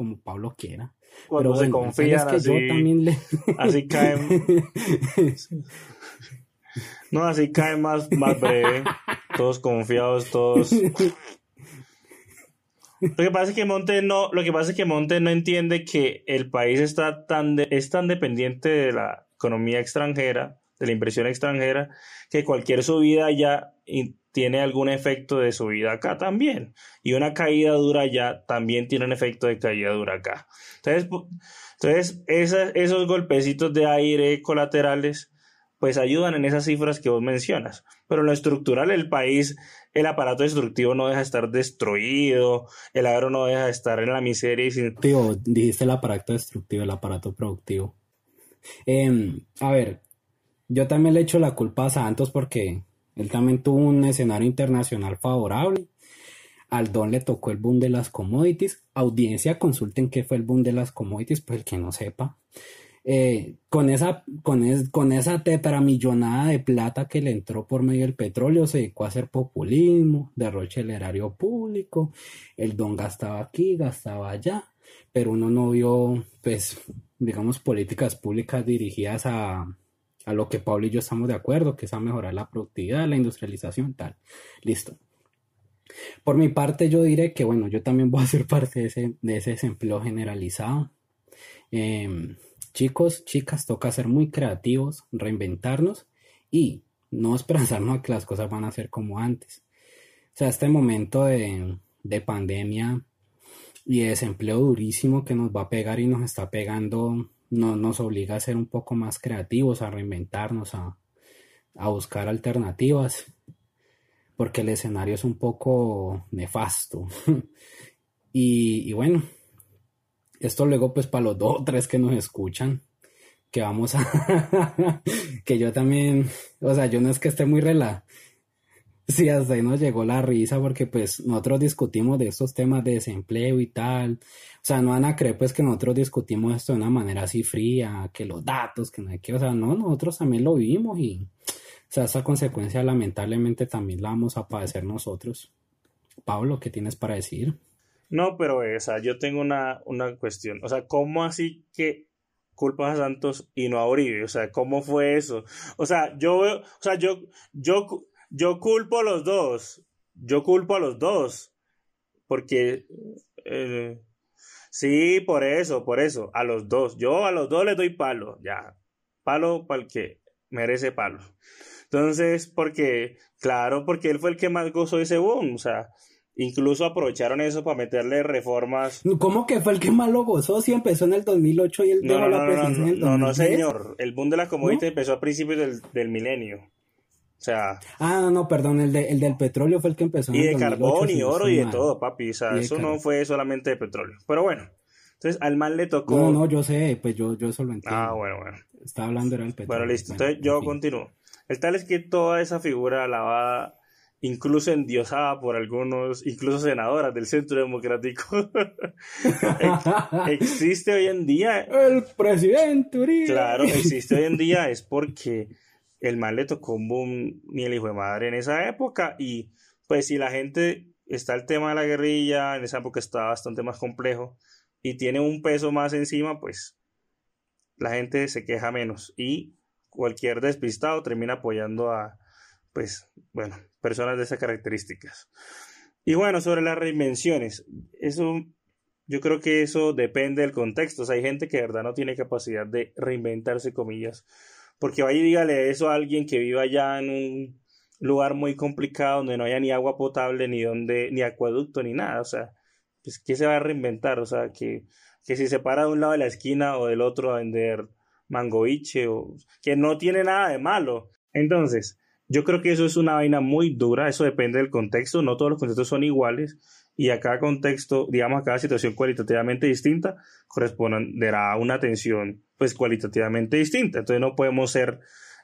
como Pablo quiera. Cuando Pero se confían que yo también le... así caen. No, así cae más, más breve. todos confiados, todos. Lo que pasa es que Monte no, lo que pasa es que Monte no entiende que el país está tan es tan dependiente de la economía extranjera, de la inversión extranjera, que cualquier subida ya tiene algún efecto de subida acá también. Y una caída dura ya también tiene un efecto de caída dura acá. Entonces, entonces esos golpecitos de aire colaterales pues ayudan en esas cifras que vos mencionas. Pero en lo estructural, el país, el aparato destructivo no deja de estar destruido, el agro no deja de estar en la miseria. Tío, dijiste el aparato destructivo, el aparato productivo. Em, a ver, yo también le echo la culpa a Santos porque él también tuvo un escenario internacional favorable. Al Don le tocó el boom de las commodities. Audiencia, consulten qué fue el boom de las commodities, pues el que no sepa. Eh, con esa, con, con esa tetramillonada de plata que le entró por medio del petróleo, se dedicó a hacer populismo, derroche el erario público, el don gastaba aquí, gastaba allá, pero uno no vio, pues, digamos, políticas públicas dirigidas a, a lo que Pablo y yo estamos de acuerdo, que es a mejorar la productividad, la industrialización, tal. Listo. Por mi parte, yo diré que, bueno, yo también voy a ser parte de ese, de ese desempleo generalizado. Eh, Chicos, chicas, toca ser muy creativos, reinventarnos y no esperanzarnos a que las cosas van a ser como antes. O sea, este momento de, pandemia y desempleo durísimo que nos va a pegar y nos está pegando, no, nos obliga a ser un poco más creativos, a reinventarnos, a, a buscar alternativas, porque el escenario es un poco nefasto. y, y bueno, esto luego pues para los dos o tres que nos escuchan, que vamos a... que yo también, o sea, yo no es que esté muy rela. Sí, hasta ahí nos llegó la risa porque pues nosotros discutimos de estos temas de desempleo y tal. O sea, no van a creer pues que nosotros discutimos esto de una manera así fría, que los datos, que no hay que, o sea, no, nosotros también lo vivimos y, o sea, esa consecuencia lamentablemente también la vamos a padecer nosotros. Pablo, ¿qué tienes para decir? No, pero esa, yo tengo una, una cuestión. O sea, ¿cómo así que culpas a Santos y no a Uribe? O sea, ¿cómo fue eso? O sea, yo, o sea, yo, yo, yo culpo a los dos. Yo culpo a los dos. Porque, eh, sí, por eso, por eso, a los dos. Yo a los dos les doy palo, ya. Palo para el que merece palo. Entonces, porque, claro, porque él fue el que más gozó ese boom. O sea, Incluso aprovecharon eso para meterle reformas. ¿Cómo que fue el que más lo gozó? Si empezó en el 2008 y él no, no, la presidencia no, no, no, no, señor. El boom de la commodities empezó a principios del, del milenio. O sea. Ah, no, perdón, el, de, el del petróleo fue el que empezó. Y de 2008, carbón y oro y de todo, papi. O sea, eso no fue solamente de petróleo. Pero bueno. Entonces al mal le tocó. No, no, yo sé, pues yo, yo eso lo entiendo. Ah, bueno, bueno. Estaba hablando era el petróleo. Bueno, listo. Entonces yo continúo. El tal es que toda esa figura lavada incluso endiosada por algunos, incluso senadoras del Centro Democrático, existe hoy en día. El presidente Uribe. Claro, existe hoy en día es porque el mal le tocó un boom ni el hijo de madre en esa época y pues si la gente está el tema de la guerrilla, en esa época está bastante más complejo y tiene un peso más encima, pues la gente se queja menos y cualquier despistado termina apoyando a, pues, bueno, personas de esas características. Y bueno, sobre las reinvenciones, eso, yo creo que eso depende del contexto. Hay gente que de verdad no tiene capacidad de reinventarse, comillas, porque vaya y dígale eso a alguien que viva allá en un lugar muy complicado donde no haya ni agua potable, ni donde, ni acueducto, ni nada. O sea, pues, ¿qué se va a reinventar? O sea, que, que si se para de un lado de la esquina o del otro a vender mangoiche, o que no tiene nada de malo. Entonces, yo creo que eso es una vaina muy dura, eso depende del contexto, no todos los contextos son iguales y a cada contexto, digamos, a cada situación cualitativamente distinta corresponderá a una atención pues cualitativamente distinta. Entonces no podemos ser,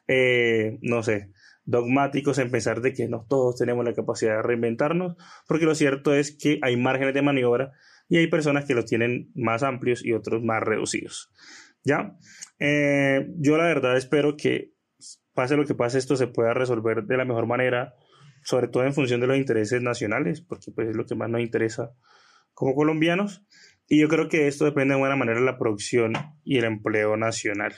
eh, no sé, dogmáticos en pensar de que no todos tenemos la capacidad de reinventarnos, porque lo cierto es que hay márgenes de maniobra y hay personas que los tienen más amplios y otros más reducidos. ¿Ya? Eh, yo la verdad espero que pase lo que pase, esto se pueda resolver de la mejor manera, sobre todo en función de los intereses nacionales, porque pues es lo que más nos interesa como colombianos. Y yo creo que esto depende de buena manera de la producción y el empleo nacional.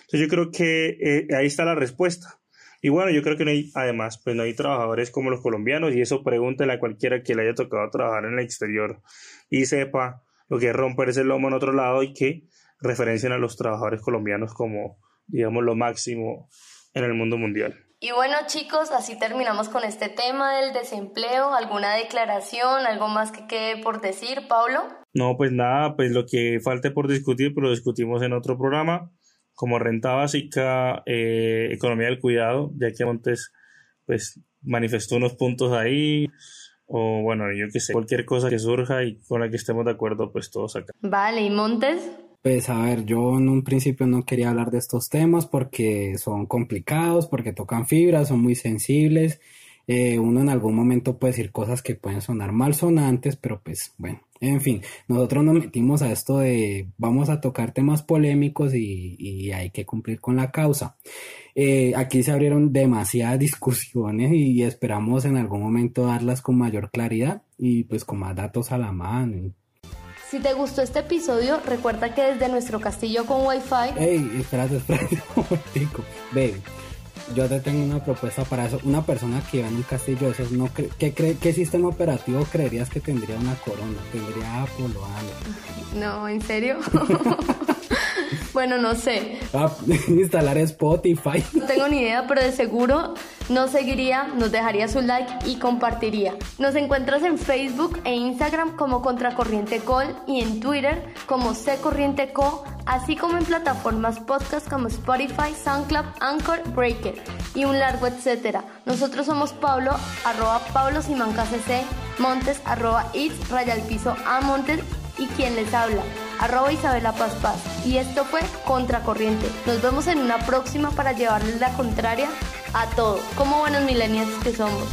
Entonces yo creo que eh, ahí está la respuesta. Y bueno, yo creo que no hay, además, pues no hay trabajadores como los colombianos, y eso pregúntele a cualquiera que le haya tocado trabajar en el exterior y sepa lo que es romperse el lomo en otro lado y que referencien a los trabajadores colombianos como, digamos, lo máximo en el mundo mundial. Y bueno chicos, así terminamos con este tema del desempleo. ¿Alguna declaración, algo más que quede por decir, Pablo? No, pues nada, pues lo que falte por discutir, pues lo discutimos en otro programa, como renta básica, eh, economía del cuidado, ya que Montes pues manifestó unos puntos ahí, o bueno, yo qué sé, cualquier cosa que surja y con la que estemos de acuerdo, pues todos acá. Vale, ¿y Montes? Pues a ver, yo en un principio no quería hablar de estos temas porque son complicados, porque tocan fibras, son muy sensibles. Eh, uno en algún momento puede decir cosas que pueden sonar mal sonantes, pero pues bueno, en fin, nosotros nos metimos a esto de vamos a tocar temas polémicos y, hay que cumplir con la causa. Eh, aquí se abrieron demasiadas discusiones y esperamos en algún momento darlas con mayor claridad y pues con más datos a la mano si te gustó este episodio, recuerda que desde nuestro castillo con Wi-Fi. Ey, espérate, espérate un momentico. Ve, yo te tengo una propuesta para eso. Una persona que va en un castillo esos, no ¿qué, ¿qué sistema operativo creerías que tendría una corona? ¿Tendría Apple o algo? No, ¿en serio? bueno, no sé. Ah, instalar Spotify. No tengo ni idea, pero de seguro nos seguiría, nos dejaría su like y compartiría. Nos encuentras en Facebook e Instagram como Contracorriente Col y en Twitter como Corriente Co, así como en plataformas podcast como Spotify, SoundCloud, Anchor, Breaker y un largo etcétera. Nosotros somos Pablo, arroba Pablo Simanca CC, Montes, arroba It's, raya al piso a Montes y quien les habla, arroba Isabela Paz Paz. Y esto fue Contracorriente. Nos vemos en una próxima para llevarles la contraria a todo, como buenos millennials que somos.